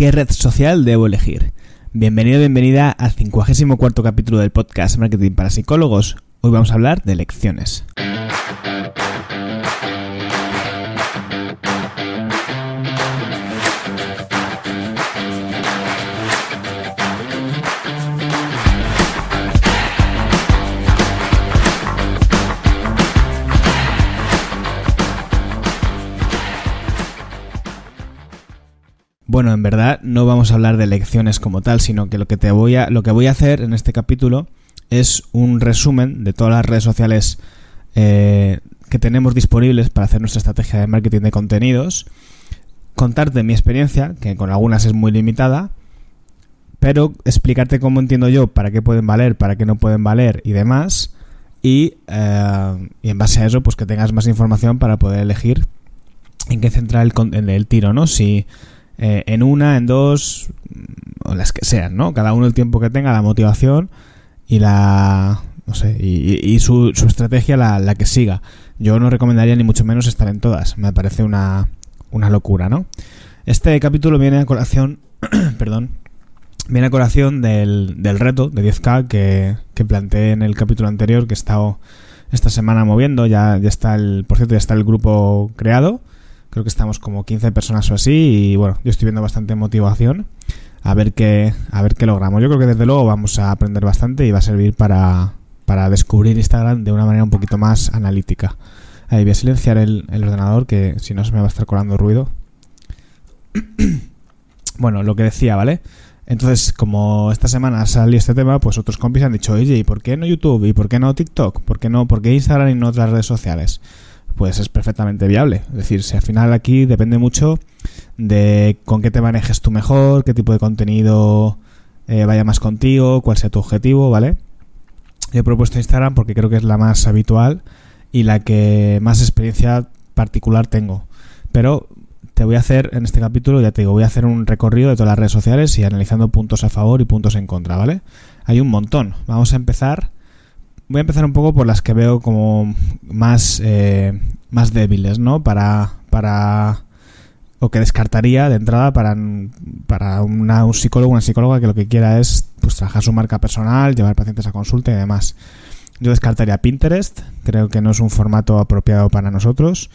¿Qué red social debo elegir? Bienvenido, bienvenida al 54 capítulo del podcast Marketing para Psicólogos. Hoy vamos a hablar de lecciones. Bueno, en verdad no vamos a hablar de lecciones como tal, sino que lo que te voy a lo que voy a hacer en este capítulo es un resumen de todas las redes sociales eh, que tenemos disponibles para hacer nuestra estrategia de marketing de contenidos, contarte mi experiencia, que con algunas es muy limitada, pero explicarte cómo entiendo yo para qué pueden valer, para qué no pueden valer y demás, y, eh, en base a eso, pues que tengas más información para poder elegir en qué centrar el, el tiro, ¿no? Si eh, en una, en dos, o las que sean, ¿no? Cada uno el tiempo que tenga, la motivación y la... no sé, y, su, su, estrategia la, que siga. Yo no recomendaría ni mucho menos estar en todas, me parece una, una locura, ¿no? Este capítulo viene a colación, perdón, viene a colación del, del reto de 10K que, que planteé en el capítulo anterior que he estado esta semana moviendo, ya, ya está el, por cierto, ya está el grupo creado Creo que estamos como 15 personas o así y bueno, yo estoy viendo bastante motivación a ver qué, a ver qué logramos. Yo creo que desde luego vamos a aprender bastante y va a servir para, para descubrir Instagram de una manera un poquito más analítica. Ahí voy a silenciar el, el ordenador que si no se me va a estar colando ruido. bueno, lo que decía, ¿vale? Entonces, como esta semana salió este tema, pues otros compis han dicho, oye, ¿y por qué no YouTube? ¿Y por qué no TikTok? ¿Por qué no? ¿Por qué Instagram y no otras redes sociales? Pues es perfectamente viable. Es decir, si al final aquí depende mucho de con qué te manejes tú mejor, qué tipo de contenido eh, vaya más contigo, cuál sea tu objetivo, ¿vale? He propuesto Instagram porque creo que es la más habitual y la que más experiencia particular tengo. Pero te voy a hacer en este capítulo, ya te digo, voy a hacer un recorrido de todas las redes sociales y analizando puntos a favor y puntos en contra, ¿vale? Hay un montón. Vamos a empezar voy a empezar un poco por las que veo como más, eh, más débiles, ¿no? Para, para o que descartaría de entrada para, para una, un psicólogo, una psicóloga que lo que quiera es pues, trabajar su marca personal, llevar pacientes a consulta y demás. Yo descartaría Pinterest, creo que no es un formato apropiado para nosotros.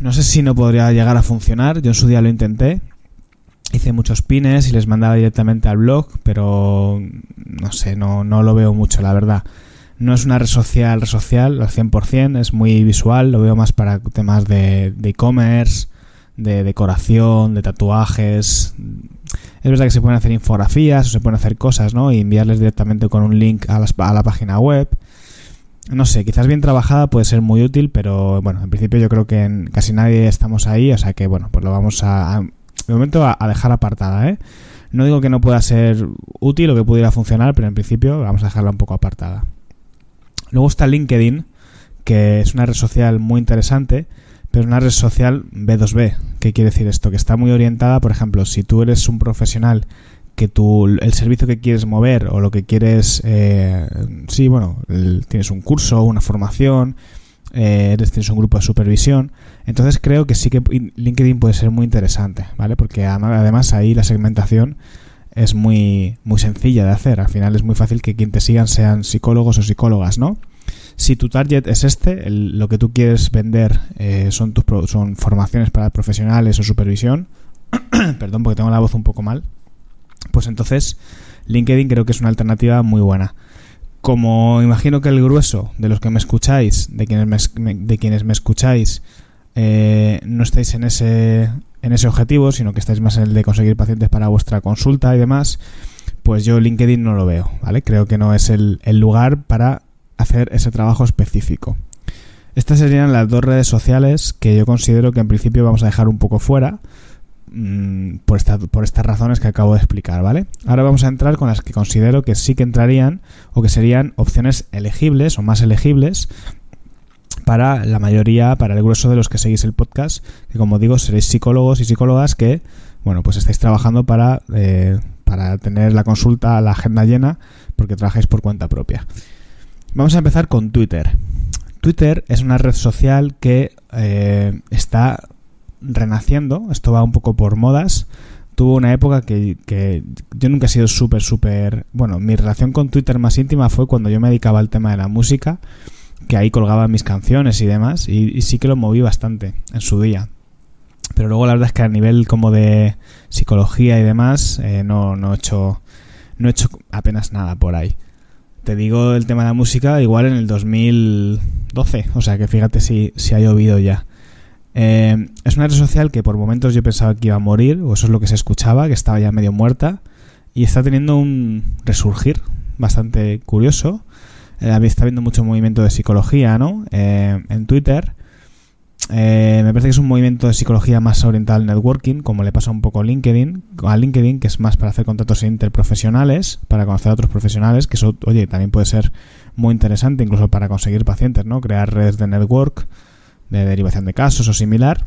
No sé si no podría llegar a funcionar, yo en su día lo intenté, hice muchos pines y les mandaba directamente al blog, pero no sé, no, no lo veo mucho, la verdad. No es una red social, red social al 100%, es muy visual, lo veo más para temas de e-commerce, de, decoración, de tatuajes. Es verdad que se pueden hacer infografías o se pueden hacer cosas, ¿no? Y enviarles directamente con un link a, a la página web. No sé, quizás bien trabajada puede ser muy útil, pero bueno, en principio yo creo que en casi nadie estamos ahí, o sea que bueno, pues lo vamos a de momento a, dejar apartada, ¿eh? No digo que no pueda ser útil o que pudiera funcionar, pero en principio vamos a dejarla un poco apartada. Luego está LinkedIn, que es una red social muy interesante, pero una red social B2B. ¿Qué quiere decir esto? Que está muy orientada, por ejemplo, si tú eres un profesional que tú, el servicio que quieres mover o lo que quieres, eh, sí, bueno, tienes un curso, una formación, eh, tienes un grupo de supervisión. Entonces creo que sí que LinkedIn puede ser muy interesante, ¿vale? Porque además ahí la segmentación es muy, muy sencilla de hacer. Al final es muy fácil que quien te sigan sean psicólogos o psicólogas, ¿no? Si tu target es este, lo que tú quieres vender eh, son, tus, son formaciones para profesionales o supervisión, perdón porque tengo la voz un poco mal, pues entonces LinkedIn creo que es una alternativa muy buena como imagino que el grueso de los que me escucháis, de quienes me, de quienes me escucháis, eh, no estáis en ese, en ese objetivo, sino que estáis más en el de conseguir pacientes para vuestra consulta y demás, pues yo LinkedIn no lo veo, ¿vale? Creo que no es el, el lugar para hacer ese trabajo específico. Estas serían las dos redes sociales que yo considero que en principio vamos a dejar un poco fuera, Mm, por, por estas razones que acabo de explicar, ¿vale? Ahora vamos a entrar con las que considero que sí que entrarían o que serían opciones elegibles o más elegibles para la mayoría, para el grueso de los que seguís el podcast, que como digo, seréis psicólogos y psicólogas que, bueno, pues estáis trabajando para, eh, para tener la consulta, la agenda llena, porque trabajáis por cuenta propia. Vamos a empezar con Twitter. Twitter es una red social que eh, está renaciendo, esto va un poco por modas, tuvo una época que, yo nunca he sido súper, súper... Bueno, mi relación con Twitter más íntima fue cuando yo me dedicaba al tema de la música, que ahí colgaba mis canciones y demás, y, sí que lo moví bastante en su día. Pero luego la verdad es que a nivel como de psicología y demás, eh, no, no, he hecho, no he hecho apenas nada por ahí. Te digo el tema de la música igual en el 2012, o sea que fíjate si, si ha llovido ya. Eh, es una red social que por momentos yo pensaba que iba a morir, o eso es lo que se escuchaba, que estaba ya medio muerta, y está teniendo un resurgir bastante curioso. Eh, está viendo mucho movimiento de psicología, ¿no? Eh, en Twitter. me parece que es un movimiento de psicología más oriental al networking, como le pasa un poco a LinkedIn, a LinkedIn, que es más para hacer contratos interprofesionales, para conocer a otros profesionales, que eso, oye, también puede ser muy interesante, incluso para conseguir pacientes, ¿no? Crear redes de network de derivación de casos o similar.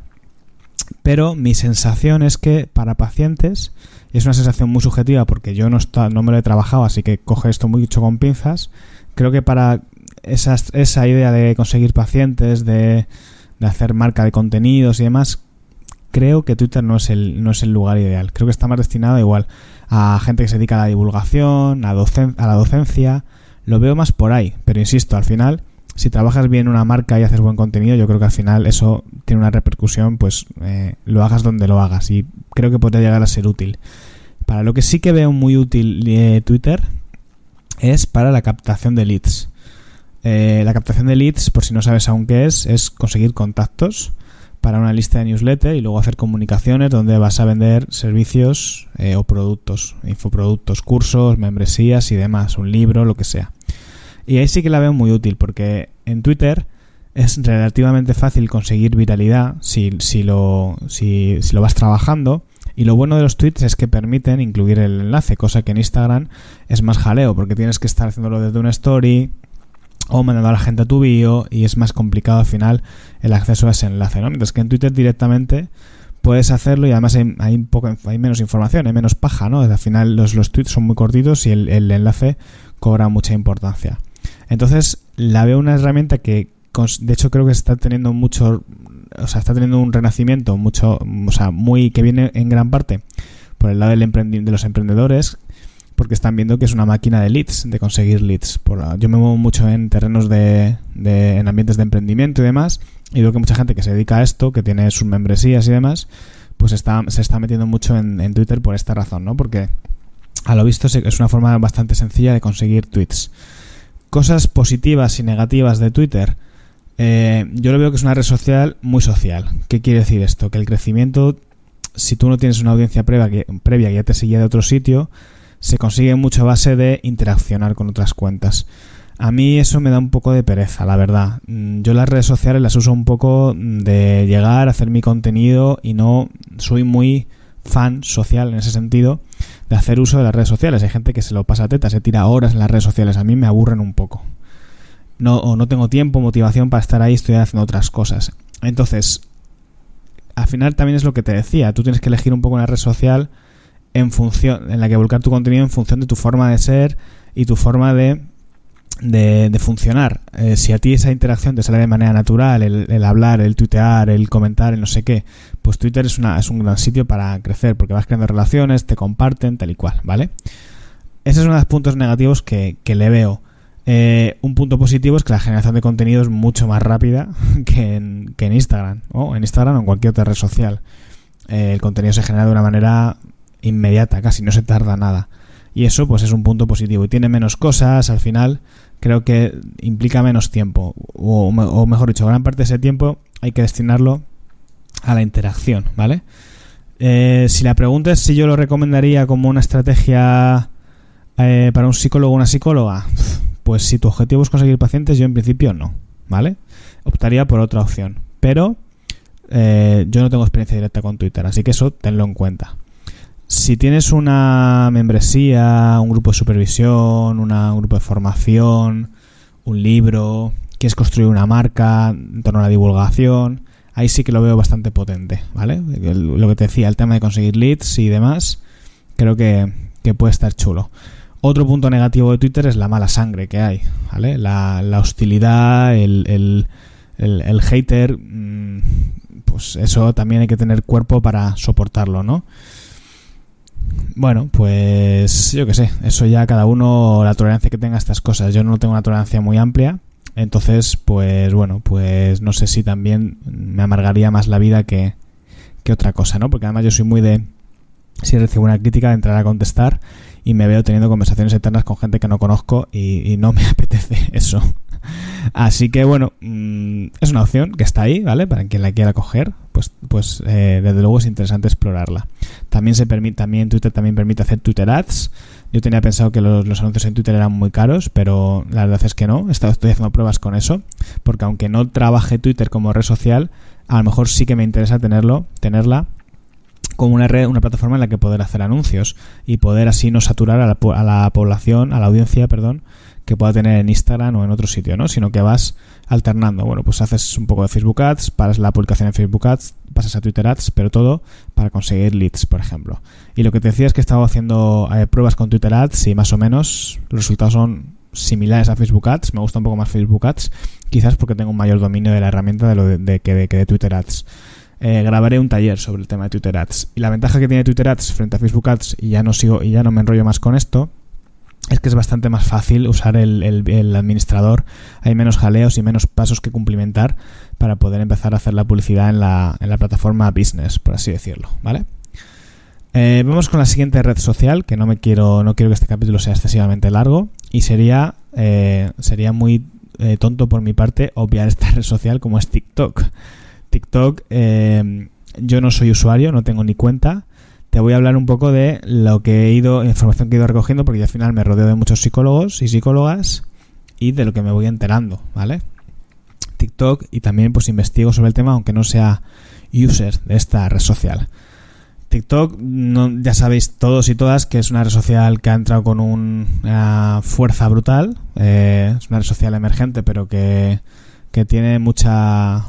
Pero mi sensación es que para pacientes, y es una sensación muy subjetiva porque yo no, me lo he trabajado, así que coge esto mucho con pinzas, creo que para esa, esa idea de conseguir pacientes, de, de hacer marca de contenidos y demás, creo que Twitter no es el, no es el lugar ideal. Creo que está más destinado igual a gente que se dedica a la divulgación, a, a la docencia. Lo veo más por ahí, pero insisto, al final si trabajas bien una marca y haces buen contenido, yo creo que al final eso tiene una repercusión, pues eh, lo hagas donde lo hagas y creo que podría llegar a ser útil. Para lo que sí que veo muy útil eh, Twitter es para la captación de leads. Eh, la captación de leads, por si no sabes aún qué es, es conseguir contactos para una lista de newsletter y luego hacer comunicaciones donde vas a vender servicios o productos, infoproductos, cursos, membresías y demás, un libro, lo que sea. Y ahí sí que la veo muy útil porque en Twitter es relativamente fácil conseguir viralidad si, si, lo, si, si lo vas trabajando. Y lo bueno de los tweets es que permiten incluir el enlace, cosa que en Instagram es más jaleo, porque tienes que estar haciéndolo desde una story o mandando a la gente a tu bio y es más complicado al final el acceso a ese enlace, ¿no? Mientras que en Twitter directamente puedes hacerlo y además hay, hay, poco, hay menos información, hay menos paja, ¿no? Al final los, los tweets son muy cortitos y el, el enlace cobra mucha importancia. Entonces, la veo una herramienta que, de hecho, creo que está teniendo mucho, o sea, está teniendo un renacimiento mucho, o sea, muy, que viene en gran parte por el lado del de los emprendedores, porque están viendo que es una máquina de leads, de conseguir leads. Por, yo me muevo mucho en terrenos de, de, en ambientes de emprendimiento y demás, y veo que mucha gente que se dedica a esto, que tiene sus membresías y demás, pues está, se está metiendo mucho en, en Twitter por esta razón, ¿no? Porque a lo visto es una forma bastante sencilla de conseguir tweets. Cosas positivas y negativas de Twitter. Eh, yo lo veo que es una red social muy social. ¿Qué quiere decir esto? Que el crecimiento, si tú no tienes una audiencia previa que, previa que ya te seguía de otro sitio, se consigue mucho a base de interaccionar con otras cuentas. A mí eso me da un poco de pereza, la verdad. Mm, yo las redes sociales las uso un poco de llegar, a hacer mi contenido y no soy muy fan social en ese sentido de hacer uso de las redes sociales. Hay gente que se lo pasa a teta, se tira horas en las redes sociales. A mí me aburren un poco. No, o no tengo tiempo, motivación para estar ahí, estoy haciendo otras cosas. Entonces, al final también es lo que te decía. Tú tienes que elegir un poco una red social en función, en la que volcar tu contenido en función de tu forma de ser y tu forma de de, funcionar. Eh, si a ti esa interacción te sale de manera natural, el, hablar, el tuitear, el comentar, el no sé qué, pues Twitter es, una, es un gran sitio para crecer porque vas creando relaciones, te comparten, tal y cual, ¿vale? Ese es uno de los puntos negativos que, le veo. Eh, un punto positivo es que la generación de contenido es mucho más rápida que en, que en Instagram, o en Instagram o en cualquier otra red social. Eh, el contenido se genera de una manera inmediata, casi no se tarda nada. Y eso pues es un punto positivo. Y tiene menos cosas al final creo que implica menos tiempo, o, mejor dicho, gran parte de ese tiempo hay que destinarlo a la interacción, ¿vale? Eh, si la pregunta es si yo lo recomendaría como una estrategia eh, para un psicólogo o una psicóloga, pues si tu objetivo es conseguir pacientes, yo en principio no, ¿vale? Optaría por otra opción, pero eh, yo no tengo experiencia directa con Twitter, así que eso tenlo en cuenta si tienes una membresía, un grupo de supervisión, un grupo de formación, un libro, quieres construir una marca en torno a la divulgación, ahí sí que lo veo bastante potente, ¿vale? lo que te decía, el tema de conseguir leads y demás, creo que, puede estar chulo. Otro punto negativo de Twitter es la mala sangre que hay, ¿vale? La, hostilidad, el, el, el hater, mm, pues eso también hay que tener cuerpo para soportarlo, ¿no? Bueno, pues yo qué sé, eso ya cada uno, la tolerancia que tenga a estas cosas. Yo no tengo una tolerancia muy amplia, entonces, pues bueno, pues no sé si también me amargaría más la vida que, que otra cosa, ¿no? Porque además yo soy muy de, si recibo una crítica, de entrar a contestar y me veo teniendo conversaciones eternas con gente que no conozco y, no me apetece eso. Así que bueno, mm, es una opción que está ahí, ¿vale? Para quien la quiera coger, pues, pues eh, desde luego es interesante explorarla. También se permite, también Twitter también permite hacer Twitter ads. Yo tenía pensado que los, anuncios en Twitter eran muy caros, pero la verdad es que no. Estoy haciendo pruebas con eso, porque aunque no trabaje Twitter como red social, a lo mejor sí que me interesa tenerlo, tenerla como una red, una plataforma en la que poder hacer anuncios y poder así no saturar a la, a la población, a la audiencia, perdón, que pueda tener en Instagram o en otro sitio, ¿no? Sino que vas alternando. Bueno, pues haces un poco de Facebook Ads, paras la publicación en Facebook Ads, pasas a Twitter Ads, pero todo para conseguir leads, por ejemplo. Y lo que te decía es que he estado haciendo eh, pruebas con Twitter Ads y más o menos los resultados son similares a Facebook Ads. Me gusta un poco más Facebook Ads, quizás porque tengo un mayor dominio de la herramienta de lo de, que, de, que de Twitter Ads. Eh, grabaré un taller sobre el tema de Twitter Ads. Y la ventaja que tiene Twitter Ads frente a Facebook Ads, y ya no sigo, y ya no me enrollo más con esto, es que es bastante más fácil usar el, administrador. Hay menos jaleos y menos pasos que cumplimentar para poder empezar a hacer la publicidad en la, en la plataforma business, por así decirlo, ¿vale? Eh, vamos con la siguiente red social, que no me quiero, no quiero que este capítulo sea excesivamente largo, y sería, eh, sería muy tonto por mi parte obviar esta red social como es TikTok. TikTok, eh, yo no soy usuario, no tengo ni cuenta. Te voy a hablar un poco de lo que he ido, información que he ido recogiendo, porque yo al final me rodeo de muchos psicólogos y psicólogas y de lo que me voy enterando, ¿vale? TikTok y también pues investigo sobre el tema, aunque no sea user de esta red social. TikTok, ya sabéis todos y todas que es una red social que ha entrado con una fuerza brutal. Eh, es una red social emergente, pero que, que tiene mucha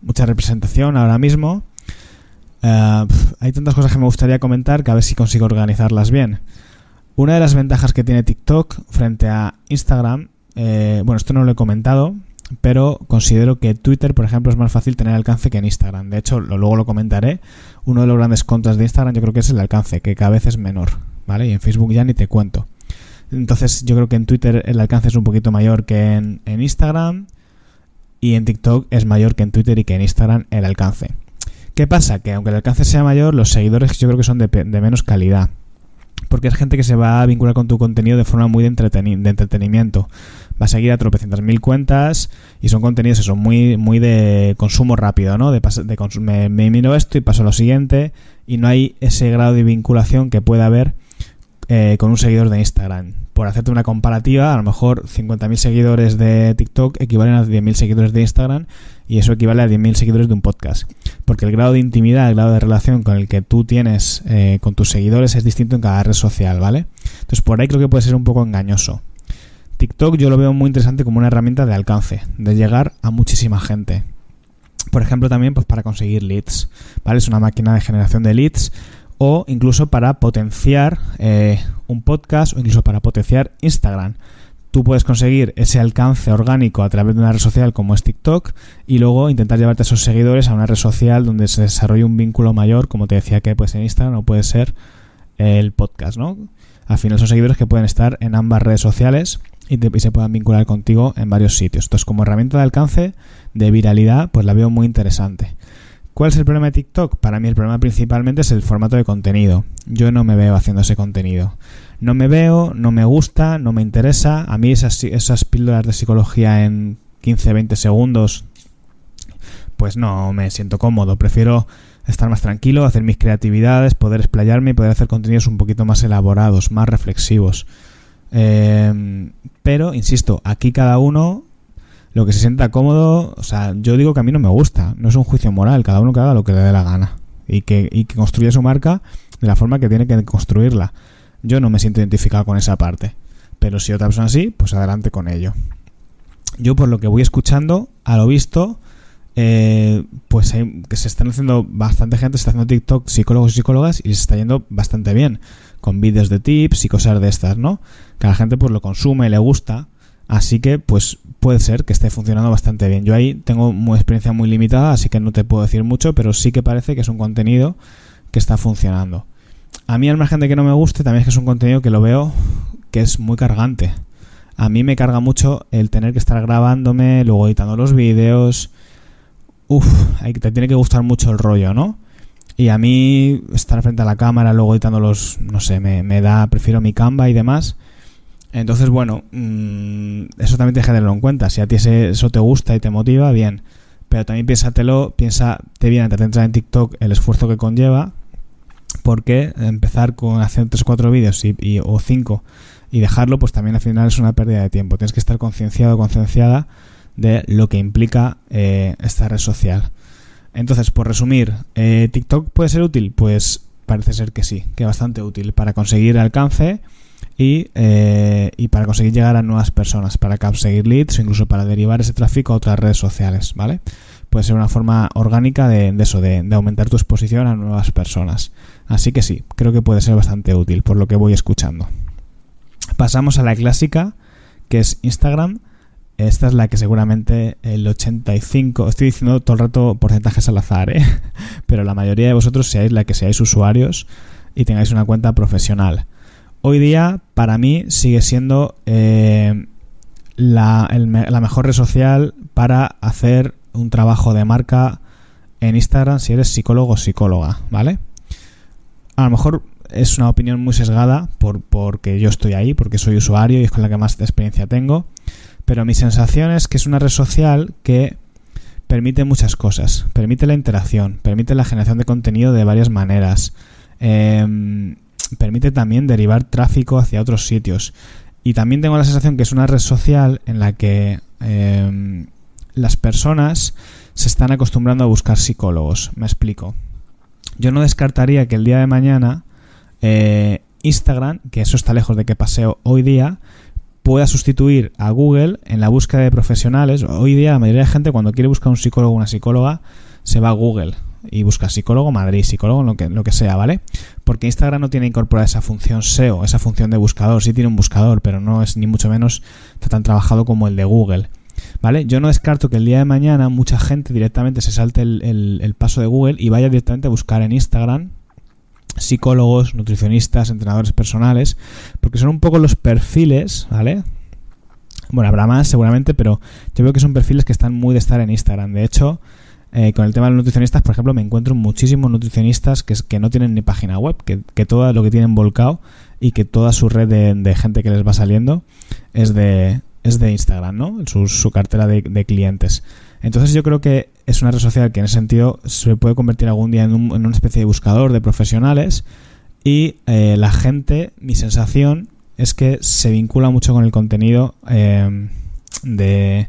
mucha representación ahora mismo. Eh, hay tantas cosas que me gustaría comentar que a ver si consigo organizarlas bien. Una de las ventajas que tiene TikTok frente a Instagram, eh, bueno, esto no lo he comentado, pero considero que Twitter, por ejemplo, es más fácil tener alcance que en Instagram. De hecho, luego lo comentaré. Uno de los grandes contras de Instagram yo creo que es el alcance, que cada vez es menor, ¿vale? Y en Facebook ya ni te cuento. Entonces yo creo que en Twitter el alcance es un poquito mayor que en, en Instagram y en TikTok es mayor que en Twitter y que en Instagram el alcance. ¿Qué pasa? Que aunque el alcance sea mayor, los seguidores yo creo que son de, menos calidad. Porque es gente que se va a vincular con tu contenido de forma muy de, de entretenimiento. Va a seguir a tropecientas mil cuentas y son contenidos que son muy, muy de consumo rápido, ¿no? De, de me, me miro esto y paso a lo siguiente y no hay ese grado de vinculación que puede haber eh, con un seguidor de Instagram. Por hacerte una comparativa, a lo mejor 50.000 seguidores de TikTok equivalen a 10.000 seguidores de Instagram y eso equivale a 10.000 seguidores de un podcast. Porque el grado de intimidad, el grado de relación con el que tú tienes eh, con tus seguidores es distinto en cada red social, ¿vale? Entonces por ahí creo que puede ser un poco engañoso. TikTok yo lo veo muy interesante como una herramienta de alcance, de llegar a muchísima gente. Por ejemplo, también pues para conseguir leads, ¿vale? Es una máquina de generación de leads o incluso para potenciar eh, un podcast o incluso para potenciar Instagram. Tú puedes conseguir ese alcance orgánico a través de una red social como es TikTok y luego intentar llevarte a esos seguidores a una red social donde se desarrolle un vínculo mayor, como te decía que puede ser Instagram o puede ser el podcast, ¿no? Al final son seguidores que pueden estar en ambas redes sociales y, y, se puedan vincular contigo en varios sitios. Entonces, como herramienta de alcance, de viralidad, pues la veo muy interesante. ¿Cuál es el problema de TikTok? Para mí el problema principalmente es el formato de contenido. Yo no me veo haciendo ese contenido. No me veo, no me gusta, no me interesa. A mí esas, píldoras de psicología en 15-20 segundos, pues no me siento cómodo. Prefiero estar más tranquilo, hacer mis creatividades, poder explayarme y poder hacer contenidos un poquito más elaborados, más reflexivos. Eh, pero, insisto, aquí cada uno lo que se sienta cómodo, o sea, yo digo que a mí no me gusta, no es un juicio moral, cada uno que haga lo que le dé la gana y que, y que construya su marca de la forma que tiene que construirla. Yo no me siento identificado con esa parte, pero si otra persona sí, pues adelante con ello. Yo por lo que voy escuchando, a lo visto, eh, pues que se están haciendo bastante gente, se está haciendo TikTok, psicólogos y psicólogas, y se está yendo bastante bien, con vídeos de tips y cosas de estas, ¿no? Que la gente pues lo consume, le gusta, Así que, pues puede ser que esté funcionando bastante bien. Yo ahí tengo una experiencia muy limitada, así que no te puedo decir mucho, pero sí que parece que es un contenido que está funcionando. a mí al margen de que no me guste, también es que es un contenido que lo veo que es muy cargante. A mí me carga mucho el tener que estar grabándome, luego editando los vídeos. Uf, te tiene que gustar mucho el rollo, ¿no? Y a mí estar frente a la cámara, luego editando los, no sé, me, me da, prefiero mi Canva y demás. Entonces, bueno, mm, eso también tienes que tenerlo en cuenta. Si a ti eso te gusta y te motiva, bien. Pero también piénsatelo, piénsate bien antes de entrar en TikTok el esfuerzo que conlleva. Porque empezar con hacer 3 o 4 vídeos y, o 5 y dejarlo, pues también al final es una pérdida de tiempo. Tienes que estar concienciado concienciada de lo que implica eh, esta red social. Entonces, por resumir, eh, ¿TikTok puede ser útil? Pues parece ser que sí, que bastante útil para conseguir alcance y, eh, y para conseguir llegar a nuevas personas, para conseguir leads o incluso para derivar ese tráfico a otras redes sociales, ¿vale? Puede ser una forma orgánica de, eso, de, de, aumentar tu exposición a nuevas personas. Así que sí, creo que puede ser bastante útil por lo que voy escuchando. Pasamos a la clásica, que es Instagram. Esta es la que seguramente el 85, estoy diciendo todo el rato porcentajes al azar, ¿eh? pero la mayoría de vosotros seáis la que seáis usuarios y tengáis una cuenta profesional hoy día para mí sigue siendo eh, la, mejor red social para hacer un trabajo de marca en Instagram si eres psicólogo o psicóloga, ¿vale? A lo mejor es una opinión muy sesgada por, porque yo estoy ahí, porque soy usuario y es con la que más experiencia tengo, pero mi sensación es que es una red social que permite muchas cosas, permite la interacción, permite la generación de contenido de varias maneras. Eh, permite también derivar tráfico hacia otros sitios. Y también tengo la sensación que es una red social en la que em, las personas se están acostumbrando a buscar psicólogos. Me explico. Yo no descartaría que el día de mañana eh, Instagram, que eso está lejos de que paseo hoy día, pueda sustituir a Google en la búsqueda de profesionales. Hoy día la mayoría de gente cuando quiere buscar un psicólogo o una psicóloga se va a Google y busca psicólogo Madrid, psicólogo, lo que, lo que sea, ¿vale? Porque Instagram no tiene incorporada esa función SEO, esa función de buscador. Sí tiene un buscador, pero no es ni mucho menos tan trabajado como el de Google. ¿Vale? Yo no descarto que el día de mañana mucha gente directamente se salte el, paso de Google y vaya directamente a buscar en Instagram psicólogos, nutricionistas, entrenadores personales, porque son un poco los perfiles, ¿vale? Bueno, habrá más seguramente, pero yo veo que son perfiles que están muy de estar en Instagram. De hecho, eh, con el tema de los nutricionistas, por ejemplo, me encuentro muchísimos nutricionistas que, no tienen ni página web, que, todo lo que tienen volcado y que toda su red de, gente que les va saliendo es de, es de Instagram, ¿no? Su, cartera de, clientes. Entonces yo creo que es una red social que en ese sentido se puede convertir algún día en, una especie de buscador de profesionales y eh, la gente, mi sensación es que se vincula mucho con el contenido eh, de,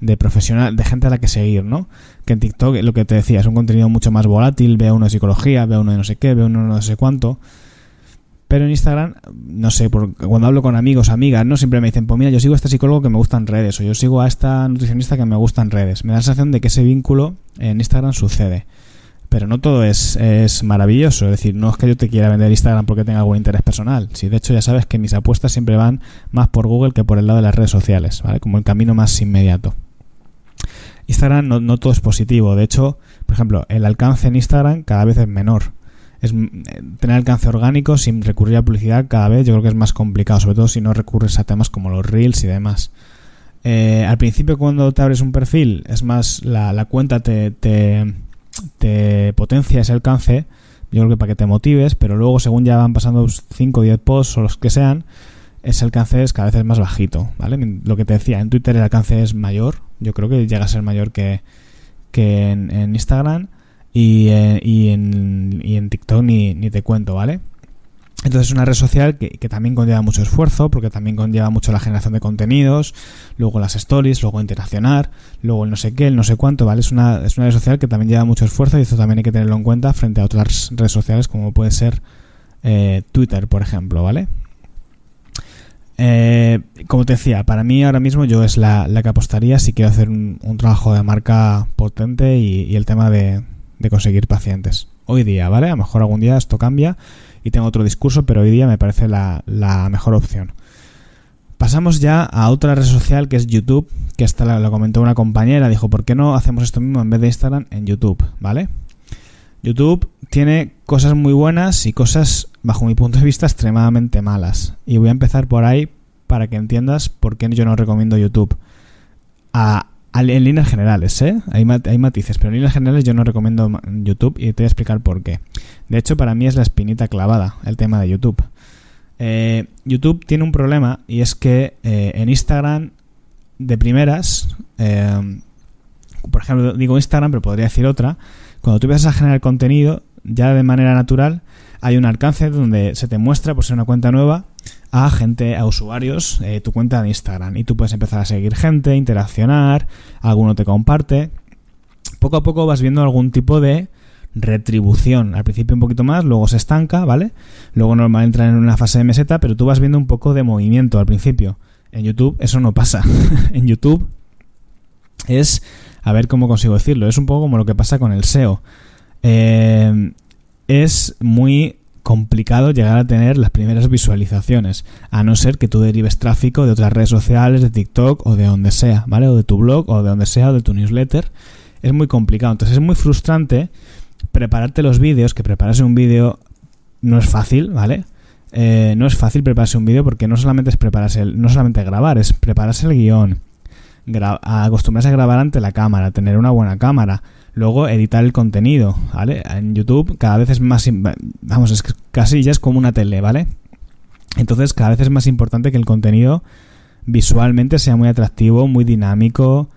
de profesional, de gente a la que seguir, ¿no? Que en TikTok, lo que te decía, es un contenido mucho más volátil, ve uno de psicología, ve uno de no sé qué, ve uno de no sé cuánto. Pero en Instagram, no sé, cuando hablo con amigos, amigas, no siempre me dicen, pues mira, yo sigo a este psicólogo que me gusta en redes, o yo sigo a esta nutricionista que me gusta en redes. Me da la sensación de que ese vínculo en Instagram sucede. Pero no todo es, es maravilloso, es decir, no es que yo te quiera vender Instagram porque tenga algún interés personal. Si de hecho ya sabes que mis apuestas siempre van más por Google que por el lado de las redes sociales, ¿vale? Como el camino más inmediato. Instagram no, todo es positivo. De hecho, por ejemplo, el alcance en Instagram cada vez es menor. Es, eh, tener alcance orgánico sin recurrir a publicidad cada vez yo creo que es más complicado, sobre todo si no recurres a temas como los reels y demás. Eh, al principio cuando te abres un perfil, es más, la, cuenta te, te, te, potencia ese alcance, yo creo que para que te motives, pero luego según ya van pasando 5 o 10 posts o los que sean, ese alcance es cada vez más bajito, ¿vale? Lo que te decía, en Twitter el alcance es mayor, yo creo que llega a ser mayor que, que en, Instagram y, eh, y, en, y en TikTok ni, ni te cuento, ¿vale? Entonces es una red social que, que, también conlleva mucho esfuerzo, porque también conlleva mucho la generación de contenidos, luego las stories, luego interaccionar, luego el no sé qué, el no sé cuánto, ¿vale? Es una, es una red social que también lleva mucho esfuerzo y esto también hay que tenerlo en cuenta frente a otras redes sociales como puede ser eh, Twitter, por ejemplo, ¿vale? Eh, como te decía, para mí ahora mismo yo es la, que apostaría si quiero hacer un, trabajo de marca potente y, el tema de, conseguir pacientes. Hoy día, ¿vale? A lo mejor algún día esto cambia y tengo otro discurso, pero hoy día me parece la, mejor opción. Pasamos ya a otra red social que es YouTube, que esta lo comentó una compañera, dijo, ¿por qué no hacemos esto mismo en vez de Instagram en YouTube? ¿Vale? YouTube tiene cosas muy buenas y cosas bajo mi punto de vista, extremadamente malas. Y voy a empezar por ahí para que entiendas por qué yo no recomiendo YouTube. A, en líneas generales, ¿eh? Hay, matices, pero en líneas generales yo no recomiendo YouTube y te voy a explicar por qué. De hecho, para mí es la espinita clavada el tema de YouTube. Eh, YouTube tiene un problema y es que eh, en Instagram, de primeras, eh, por ejemplo, digo Instagram, pero podría decir otra, cuando tú empiezas a generar contenido, ya de manera natural, hay un alcance donde se te muestra, por ser una cuenta nueva, a gente, a usuarios, eh, tu cuenta de Instagram. Y tú puedes empezar a seguir gente, interaccionar, alguno te comparte. Poco a poco vas viendo algún tipo de retribución. Al principio un poquito más, luego se estanca, ¿vale? Luego normal entra en una fase de meseta, pero tú vas viendo un poco de movimiento al principio. En YouTube eso no pasa. en YouTube es, a ver cómo consigo decirlo, es un poco como lo que pasa con el SEO. Eh, es muy complicado llegar a tener las primeras visualizaciones, a no ser que tú derives tráfico de otras redes sociales, de TikTok o de donde sea, ¿vale? O de tu blog o de donde sea, o de tu newsletter. Es muy complicado. Entonces es muy frustrante prepararte los vídeos, que prepararse un vídeo no es fácil, ¿vale? Eh, no es fácil prepararse un vídeo porque no solamente es prepararse, no solamente grabar, es prepararse el guion, acostumbrarse a grabar ante la cámara, tener una buena cámara, luego editar el contenido, ¿vale? En YouTube cada vez es más, vamos, es casi ya es como una tele, ¿vale? Entonces cada vez es más importante que el contenido visualmente sea muy atractivo, muy dinámico.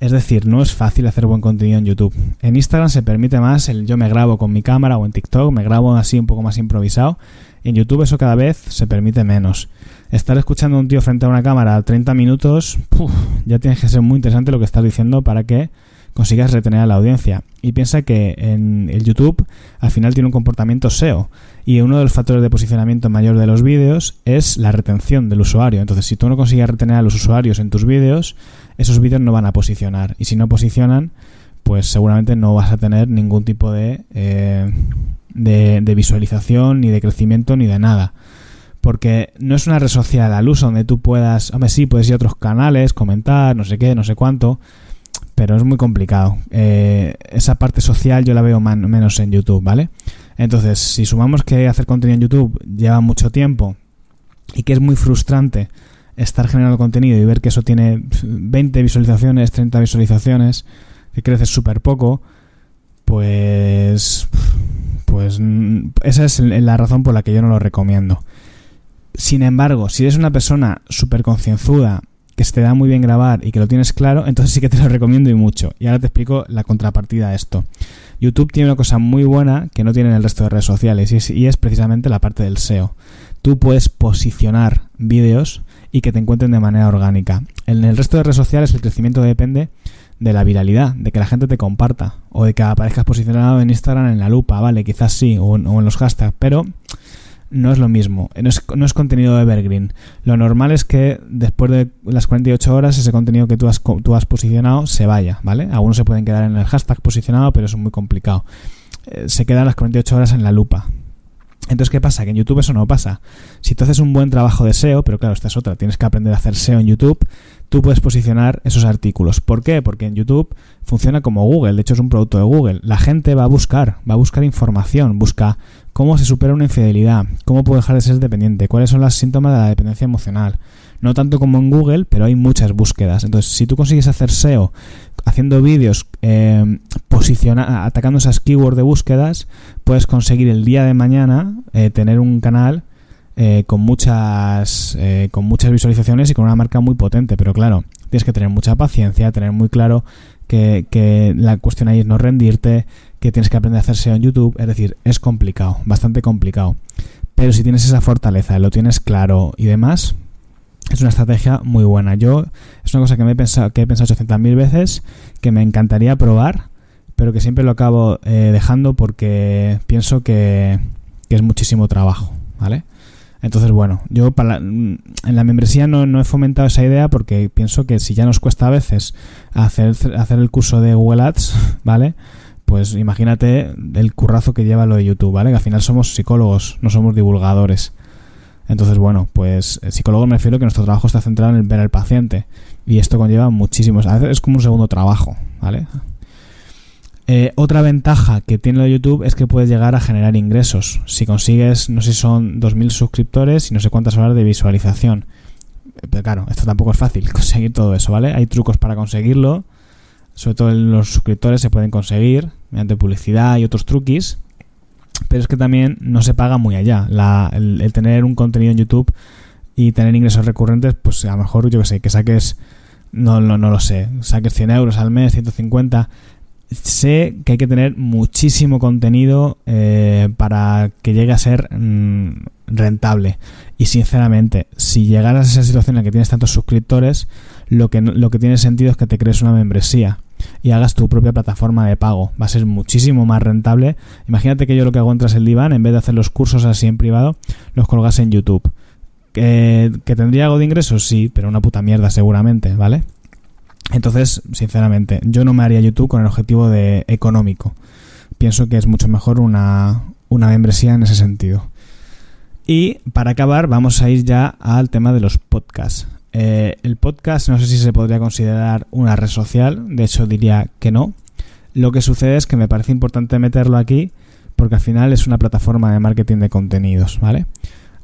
Es decir, no es fácil hacer buen contenido en YouTube. En Instagram se permite más el yo me grabo con mi cámara o en TikTok me grabo así un poco más improvisado. En YouTube eso cada vez se permite menos. Estar escuchando a un tío frente a una cámara 30 minutos, ya tienes que ser muy interesante lo que estás diciendo para que consigas retener a la audiencia. Y piensa que en el YouTube al final tiene un comportamiento SEO y uno de los factores de posicionamiento mayor de los vídeos es la retención del usuario. Entonces, si tú no consigues retener a los usuarios en tus vídeos, esos vídeos no van a posicionar. Y si no posicionan, pues seguramente no vas a tener ningún tipo de, eh, de, de visualización, ni de crecimiento, ni de nada porque no es una red social al uso donde tú puedas, hombre, sí, puedes ir a otros canales, comentar, no sé qué, no sé cuánto, pero es muy complicado. Eh, esa parte social yo la veo menos en YouTube, ¿vale? Entonces, si sumamos que hacer contenido en YouTube lleva mucho tiempo y que es muy frustrante estar generando contenido y ver que eso tiene 20 visualizaciones, 30 visualizaciones, que crece súper poco, pues pues esa es la razón por la que yo no lo recomiendo. Sin embargo, si eres una persona súper concienzuda que se te da muy bien grabar y que lo tienes claro, entonces sí que te lo recomiendo y mucho. Y ahora te explico la contrapartida a esto. YouTube tiene una cosa muy buena que no tienen el resto de redes sociales y es, precisamente la parte del SEO. Tú puedes posicionar vídeos y que te encuentren de manera orgánica. En el resto de redes sociales el crecimiento depende de la viralidad, de que la gente te comparta o de que aparezcas posicionado en Instagram en la lupa, ¿vale? Quizás sí, o o en los hashtags, pero no es lo mismo, no es, no es, contenido evergreen. Lo normal es que después de las 48 horas ese contenido que tú has, tú has posicionado se vaya, ¿vale? Algunos se pueden quedar en el hashtag posicionado, pero eso es muy complicado. Eh, se quedan las 48 horas en la lupa. Entonces, ¿qué pasa? Que en YouTube eso no pasa. Si tú haces un buen trabajo de SEO, pero claro, esta es otra, tienes que aprender a hacer SEO en YouTube, tú puedes posicionar esos artículos. ¿Por qué? Porque en YouTube funciona como Google, de hecho es un producto de Google. La gente va a buscar, va a buscar información, busca cómo se supera una infidelidad, cómo puedo dejar de ser dependiente, cuáles son los síntomas de la dependencia emocional. No tanto como en Google, pero hay muchas búsquedas. Entonces, si tú consigues hacer SEO haciendo vídeos eh, atacando esas keywords de búsquedas, puedes conseguir el día de mañana eh, tener un canal eh, con muchas eh, con muchas visualizaciones y con una marca muy potente. Pero claro, tienes que tener mucha paciencia, tener muy claro que, que la cuestión ahí es no rendirte, que tienes que aprender a hacer SEO en YouTube. Es decir, es complicado, bastante complicado. Pero si tienes esa fortaleza, lo tienes claro y demás, es una estrategia muy buena. Yo es una cosa que me he pensado, que he pensado 800.000 veces, que me encantaría probar, pero que siempre lo acabo eh, dejando porque pienso que, es muchísimo trabajo, ¿vale? Entonces, bueno, yo para en la membresía no, no, he fomentado esa idea porque pienso que si ya nos cuesta a veces hacer, hacer el curso de Google Ads, ¿vale? Pues imagínate el currazo que lleva lo de YouTube, ¿vale? Que al final somos psicólogos, no somos divulgadores. Entonces, bueno, pues el psicólogo me refiero que nuestro trabajo está centrado en ver al paciente. Y esto conlleva muchísimos. A veces es como un segundo trabajo, ¿vale? Eh, otra ventaja que tiene YouTube es que puedes llegar a generar ingresos. Si consigues, no sé si son 2.000 suscriptores y no sé cuántas horas de visualización. Pero claro, esto tampoco es fácil conseguir todo eso, ¿vale? Hay trucos para conseguirlo. Sobre todo los suscriptores se pueden conseguir mediante publicidad y otros truquis. Pero es que también no se paga muy allá. el, tener un contenido en YouTube y tener ingresos recurrentes, pues a lo mejor, yo que sé, que saques, no, no, no lo sé, saques 100 euros al mes, 150 sé que hay que tener muchísimo contenido eh, para que llegue a ser mm, rentable. Y sinceramente, si llegaras a esa situación en la que tienes tantos suscriptores, lo que, lo que tiene sentido es que te crees una membresía y hagas tu propia plataforma de pago. Va a ser muchísimo más rentable. Imagínate que yo lo que hago entras el diván, en vez de hacer los cursos así en privado, los colgas en YouTube. ¿Que, ¿Que tendría algo de ingresos? Sí, pero una puta mierda seguramente, ¿vale? Entonces, sinceramente, yo no me haría YouTube con el objetivo de económico. Pienso que es mucho mejor una, membresía en ese sentido. Y para acabar, vamos a ir ya al tema de los podcasts. Eh, el podcast no sé si se podría considerar una red social, de hecho diría que no. Lo que sucede es que me parece importante meterlo aquí porque al final es una plataforma de marketing de contenidos, ¿vale?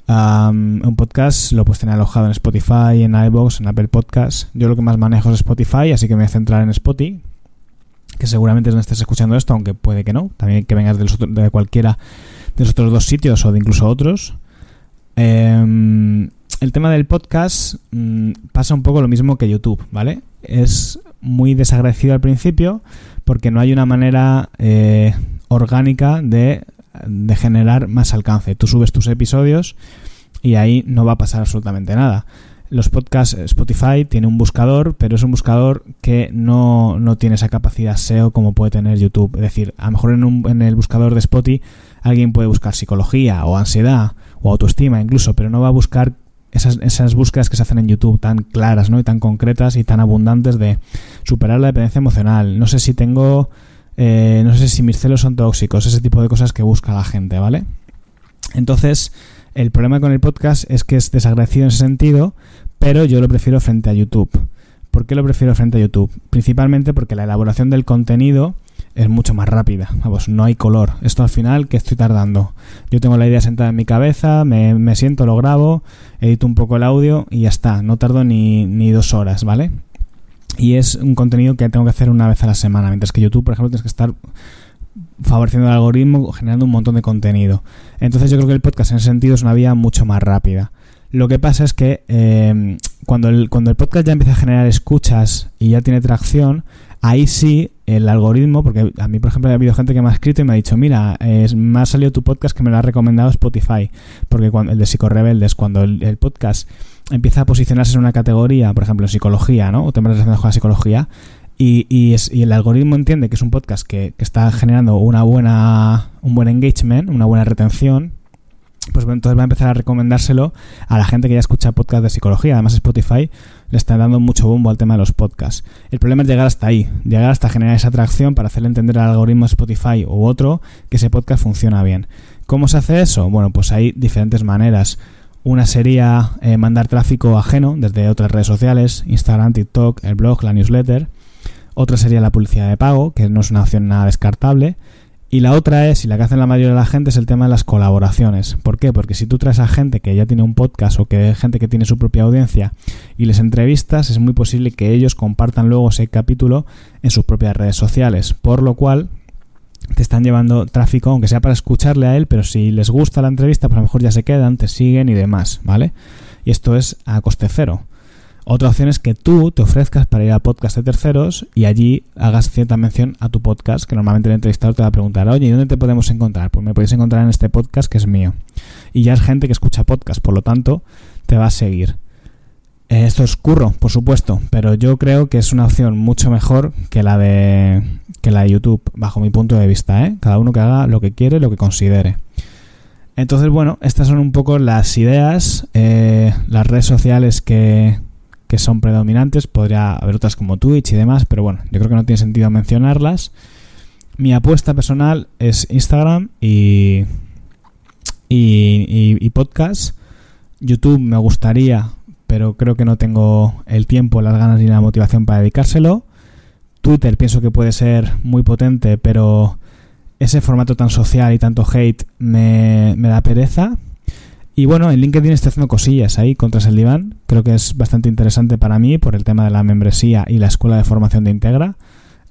un podcast lo puedes tener alojado en Spotify, en iVoox, en Apple Podcasts. Yo lo que más manejo es Spotify, así que me voy a centrar en Spotify, que seguramente no estés escuchando esto, aunque puede que no. También que vengas de, cualquiera de los otros dos sitios o de incluso otros. Em, el tema del podcast mm, pasa un poco lo mismo que YouTube, ¿vale? Es muy desagradecido al principio porque no hay una manera eh, orgánica de generar más alcance. Tú subes tus episodios y ahí no va a pasar absolutamente nada. Los podcasts, Spotify tiene un buscador, pero es un buscador que no, tiene esa capacidad SEO como puede tener YouTube. Es decir, a lo mejor en, un, en el buscador de Spotify alguien puede buscar psicología o ansiedad o autoestima incluso, pero no va a buscar esas, esas, búsquedas que se hacen en YouTube tan claras ¿no? y tan concretas y tan abundantes de superar la dependencia emocional. No sé si tengo eh, no sé si mis celos son tóxicos, ese tipo de cosas que busca la gente, ¿vale? Entonces, el problema con el podcast es que es desagradecido en ese sentido, pero yo lo prefiero frente a YouTube. ¿Por qué lo prefiero frente a YouTube? Principalmente porque la elaboración del contenido es mucho más rápida. Vamos, no hay color. Esto al final, ¿qué estoy tardando? Yo tengo la idea sentada en mi cabeza, me, me siento, lo grabo, edito un poco el audio y ya está. No tardo ni, ni dos horas, ¿vale? y es un contenido que tengo que hacer una vez a la semana, mientras que YouTube, por ejemplo, tienes que estar favoreciendo el algoritmo, generando un montón de contenido. Entonces yo creo que el podcast en ese sentido es una vía mucho más rápida. Lo que pasa es que eh, cuando, el, cuando el podcast ya empieza a generar escuchas y ya tiene tracción, ahí sí el algoritmo, porque a mí, por ejemplo, ha habido gente que me ha escrito y me ha dicho, mira, me ha salido tu podcast que me lo ha recomendado Spotify, porque cuando, el de Psicorebeldes, cuando el, podcast empieza a posicionarse en una categoría, por ejemplo, en psicología, ¿no? O temas relacionados con la psicología, y, y, es, y, el algoritmo entiende que es un podcast que, que, está generando una buena, un buen engagement, una buena retención, pues entonces va a empezar a recomendárselo a la gente que ya escucha podcast de psicología. Además Spotify le está dando mucho bombo al tema de los podcasts. El problema es llegar hasta ahí, llegar hasta generar esa atracción para hacerle entender al algoritmo Spotify u otro que ese podcast funciona bien. ¿Cómo se hace eso? Bueno, pues hay diferentes maneras. Una sería eh, mandar tráfico ajeno desde otras redes sociales, Instagram, TikTok, el blog, la newsletter. Otra sería la publicidad de pago, que no es una opción nada descartable. Y la otra es, y la que hacen la mayoría de la gente, es el tema de las colaboraciones. ¿Por qué? Porque si tú traes a gente que ya tiene un podcast o que gente que tiene su propia audiencia y les entrevistas, es muy posible que ellos compartan luego ese capítulo en sus propias redes sociales. Por lo cual, te están llevando tráfico, aunque sea para escucharle a él, pero si les gusta la entrevista, pues a lo mejor ya se quedan, te siguen y demás, ¿vale? Y esto es a coste cero. Otra opción es que tú te ofrezcas para ir a podcast de terceros y allí hagas cierta mención a tu podcast, que normalmente el entrevistador te va a preguntar, oye, ¿y dónde te podemos encontrar? Pues me podéis encontrar en este podcast que es mío. Y ya es gente que escucha podcast, por lo tanto, te va a seguir. Eh, esto es curro, por supuesto, pero yo creo que es una opción mucho mejor que la de que la de YouTube, bajo mi punto de vista, ¿eh? Cada uno que haga lo que quiere, lo que considere. Entonces, bueno, estas son un poco las ideas, eh, las redes sociales que, que son predominantes. Podría haber otras como Twitch y demás, pero bueno, yo creo que no tiene sentido mencionarlas. Mi apuesta personal es Instagram y, y, podcast. YouTube me gustaría, pero creo que no tengo el tiempo, las ganas ni la motivación para dedicárselo. Twitter pienso que puede ser muy potente, pero ese formato tan social y tanto hate me, me da pereza. Y bueno, en LinkedIn estoy haciendo cosillas ahí contra el diván. Creo que es bastante interesante para mí por el tema de la membresía y la escuela de formación de Integra.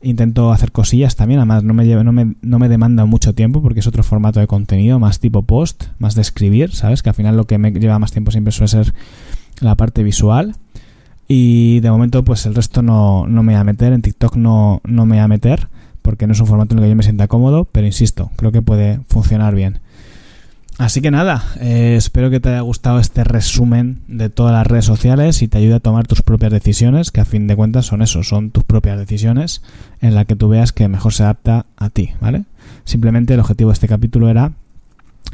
Intento hacer cosillas también, además no me, lleva, no, me, no me demanda mucho tiempo porque es otro formato de contenido, más tipo post, más de escribir, ¿sabes? Que al final lo que me lleva más tiempo siempre suele ser la parte visual. Y de momento, pues el resto no, no me voy a meter. En TikTok no, no me voy a meter porque no es un formato en el que yo me sienta cómodo, pero insisto, creo que puede funcionar bien. Así que nada, eh, espero que te haya gustado este resumen de todas las redes sociales y te ayude a tomar tus propias decisiones, que a fin de cuentas son eso, son tus propias decisiones en las que tú veas que mejor se adapta a ti, ¿vale? Simplemente el objetivo de este capítulo era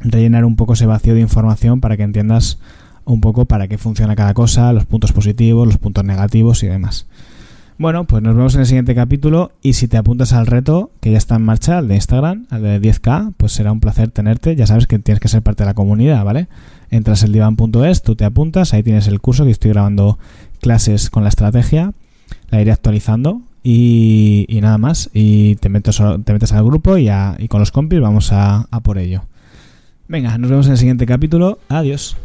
rellenar un poco ese vacío de información para que entiendas un poco para qué funciona cada cosa, los puntos positivos, los puntos negativos y demás. Bueno, pues nos vemos en el siguiente capítulo y si te apuntas al reto que ya está en marcha, al de Instagram, al de 10K, pues será un placer tenerte. Ya sabes que tienes que ser parte de la comunidad, ¿vale? Entras en divan.es, tú te apuntas, ahí tienes el curso que estoy grabando clases con la estrategia, la iré actualizando y, nada más. Y te metes, te metes al grupo y, y con los compis vamos a, a por ello. Venga, nos vemos en el siguiente capítulo. Adiós.